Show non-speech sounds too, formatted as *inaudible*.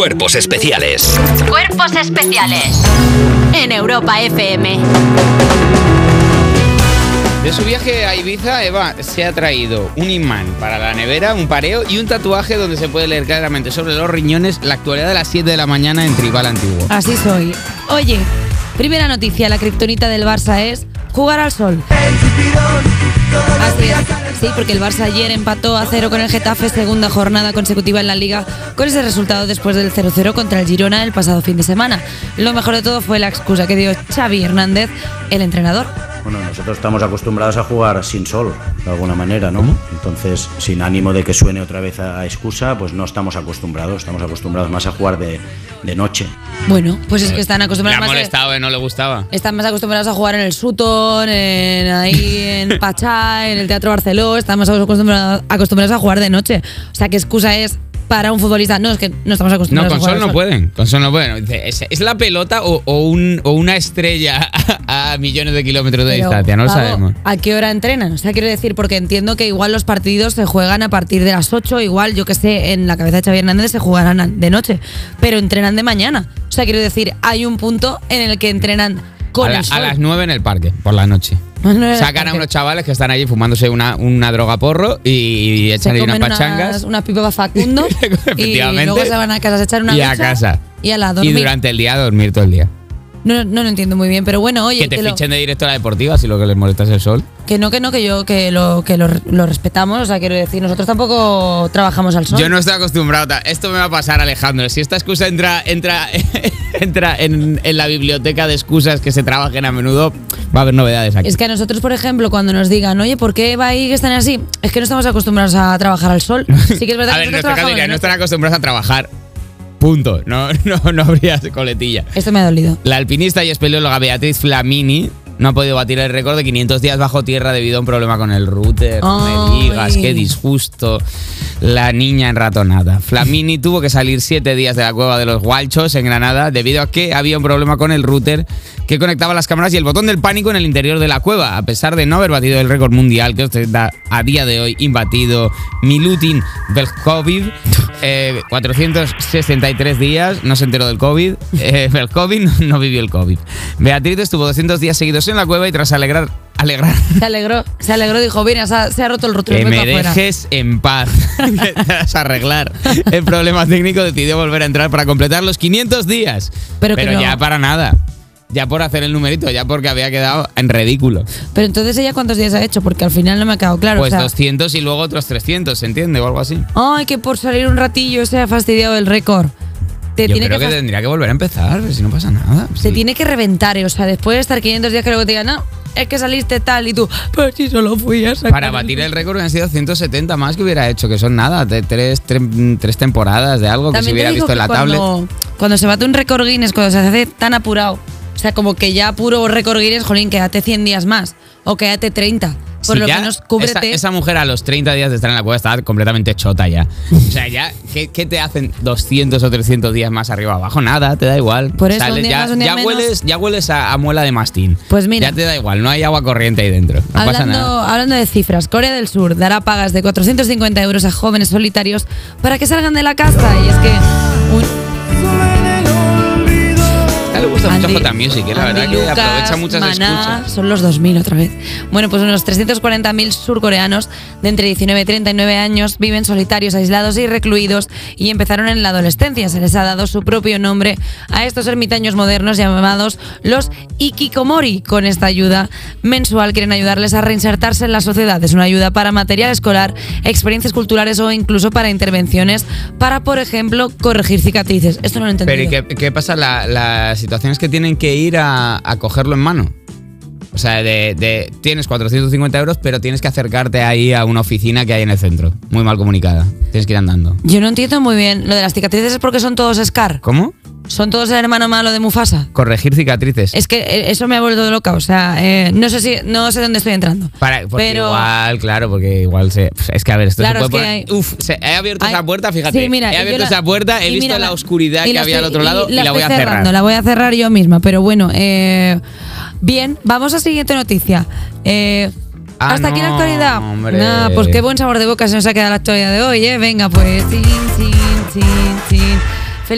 Cuerpos especiales. Cuerpos especiales en Europa FM. De su viaje a Ibiza, Eva se ha traído un imán para la nevera, un pareo y un tatuaje donde se puede leer claramente sobre los riñones la actualidad de las 7 de la mañana en Tribal Antiguo. Así soy. Oye, primera noticia, la kriptonita del Barça es jugar al sol. Así es. Sí, porque el Barça ayer empató a cero con el Getafe, segunda jornada consecutiva en la liga, con ese resultado después del 0-0 contra el Girona el pasado fin de semana. Lo mejor de todo fue la excusa que dio Xavi Hernández, el entrenador. Bueno, nosotros estamos acostumbrados a jugar sin sol, de alguna manera, ¿no? Entonces, sin ánimo de que suene otra vez a excusa, pues no estamos acostumbrados, estamos acostumbrados más a jugar de, de noche. Bueno, pues es que están Le acostumbrados ha más de- molestado, ¿eh? No le gustaba. Están más acostumbrados a jugar en el Sutton, en ahí en *laughs* Pachá, en el Teatro Barceló. Estamos acostumbrados, acostumbrados a jugar de noche. O sea, ¿qué excusa es para un futbolista? No, es que no estamos No, acostumbrados con a jugar sol no pueden. Con sol no pueden. ¿Es, es la pelota o, o un, o una estrella *laughs* a, millones de kilómetros de Pero, distancia? No lo sabemos. ¿A qué hora entrenan? O sea, quiero decir, porque entiendo que igual los partidos se juegan a partir de las 8, igual, yo que sé, en la cabeza de Xavi Hernández se jugarán de noche, pero entrenan de mañana. O sea, quiero decir, hay un punto en el que entrenan con a, la- el sol. a las 9 en el parque, por la noche. Sacan a unos chavales que están allí fumándose una, una droga porro y, se echan ahí unas pachangas. unas, unas pipas para Facundo y luego se van a casa a echar una y a casa. y a la Y durante el día a dormir todo el día. No, no lo entiendo muy bien, pero bueno, oye, que te que, lo- fichen de directora deportiva si lo que les molesta es el sol. que no, que no, que yo que lo que lo, lo respetamos, o sea, quiero decir, nosotros tampoco trabajamos al sol. Yo no estoy acostumbrado. Esto me va a pasar, Alejandro. Si esta excusa entra, entra, *laughs* entra en, en la biblioteca de excusas que se trabajen a menudo, va a haber novedades aquí. Es que a nosotros, por ejemplo, cuando nos digan, oye, ¿por qué va ahí que están así? Es que no estamos acostumbrados a trabajar al sol. *laughs* Sí que es verdad a que ver, en nosotros nuestro caso diría, no están acostumbrados a trabajar. Punto. No, *laughs* no, no habría coletilla. Esto me ha dolido. La alpinista y espeleóloga Beatriz Flamini no ha podido batir el récord de 500 días bajo tierra debido a un problema con el router. No me digas, qué disgusto. La niña enratonada. Flamini tuvo que salir siete días de la cueva de los Gualchos en Granada debido a que había un problema con el router que conectaba las cámaras y el botón del pánico en el interior de la cueva. A pesar de no haber batido el récord mundial que ostenta a día de hoy imbatido Milutin Velkovic, eh, 463 días, no se enteró del COVID. *laughs* Eh, Velkovic no, no vivió el COVID. Beatriz estuvo 200 días seguidos en la cueva y tras alegrar, alegrar Se alegró, se alegró, dijo, mira, se ha, se ha roto el rotor. que me afuera". dejes en paz. *laughs* Tras arreglar el problema técnico, decidió volver a entrar para completar los 500 días. Pero que no. ya para nada. Ya por hacer el numerito, ya porque había quedado en ridículo. Pero entonces ella cuántos días ha hecho, porque al final no me ha quedado claro. Pues o sea, 200 y luego otros 300, ¿se entiende? O algo así. Ay, que por salir un ratillo se ha fastidiado el récord. Te Yo tiene creo que, fas- tendría que volver a empezar, pero si no pasa nada. Se Sí. tiene que reventar, eh, o sea, después de estar 500 días que luego te digan, no, es que saliste tal y tú, pues si solo fui a sacar Para batir el récord han sido 170 más que hubiera hecho, que son nada, de tres, tres, tres temporadas de algo que se También hubiera visto en que la tablet. cuando, cuando se bate un récord Guinness, cuando se hace tan apurado, sea, como que ya puro récord Guinness, jolín, quédate 100 días más o quédate 30. Por lo menos esa, cúbrete. esa mujer a los 30 días de estar en la cueva estaba completamente chota ya. O sea, ya, ¿qué, qué te hacen 200 o 300 días más arriba abajo? Nada, te da igual. Por eso, Sales, ya, más, ya hueles, ya hueles a, a muela de mastín. Pues mira. Ya te da igual, no hay agua corriente ahí dentro. No pasa Hablando, nada. hablando de cifras, Corea del Sur dará pagas de 450 euros a jóvenes solitarios para que salgan de la casa. Y es que Andy- J Music, eh, la Andy verdad que Lucas, aprovecha muchas Maná, escuchas. Son los 2000 otra vez. Bueno, pues unos 340.000 surcoreanos de entre 19 y 39 años viven solitarios, aislados y recluidos y empezaron en la adolescencia. Se les ha dado su propio nombre a estos ermitaños modernos llamados los Ikikomori. Con esta ayuda mensual quieren ayudarles a reinsertarse en la sociedad. Es una ayuda para material escolar, experiencias culturales o incluso para intervenciones para, por ejemplo, corregir cicatrices. Esto no lo he entendido. Pero ¿y qué, qué pasa? La- las situaciones que tienen que ir a, a cogerlo en mano. O sea, de, de- tienes 450 euros, pero tienes que acercarte ahí a una oficina que hay en el centro. Muy mal comunicada. Tienes que ir andando. Yo no entiendo muy bien. Lo de las cicatrices es porque son todos Scar. ¿Cómo? Son todos el hermano malo de Mufasa. Corregir cicatrices. Es que eh, eso me ha vuelto loca. O sea, eh, no sé si no sé dónde estoy entrando. Para, pero igual, claro, porque igual se. es que a ver, esto Claro, se es puede que poner- Uf, se- he abierto Ay, esa puerta, fíjate. sí, mira, he y abierto la- esa puerta, he y visto mira, la la- oscuridad y que la había al estoy- otro lado y, la, estoy voy a cerrando, cerrar. La voy a cerrar yo misma. Pero bueno, eh, bien, vamos a siguiente noticia. Eh, Ah, Hasta aquí la no, actualidad. hombre. Nah, pues qué buen sabor de boca se nos ha quedado la actualidad de hoy, ¿eh? Venga, pues. Chin, chin, chin.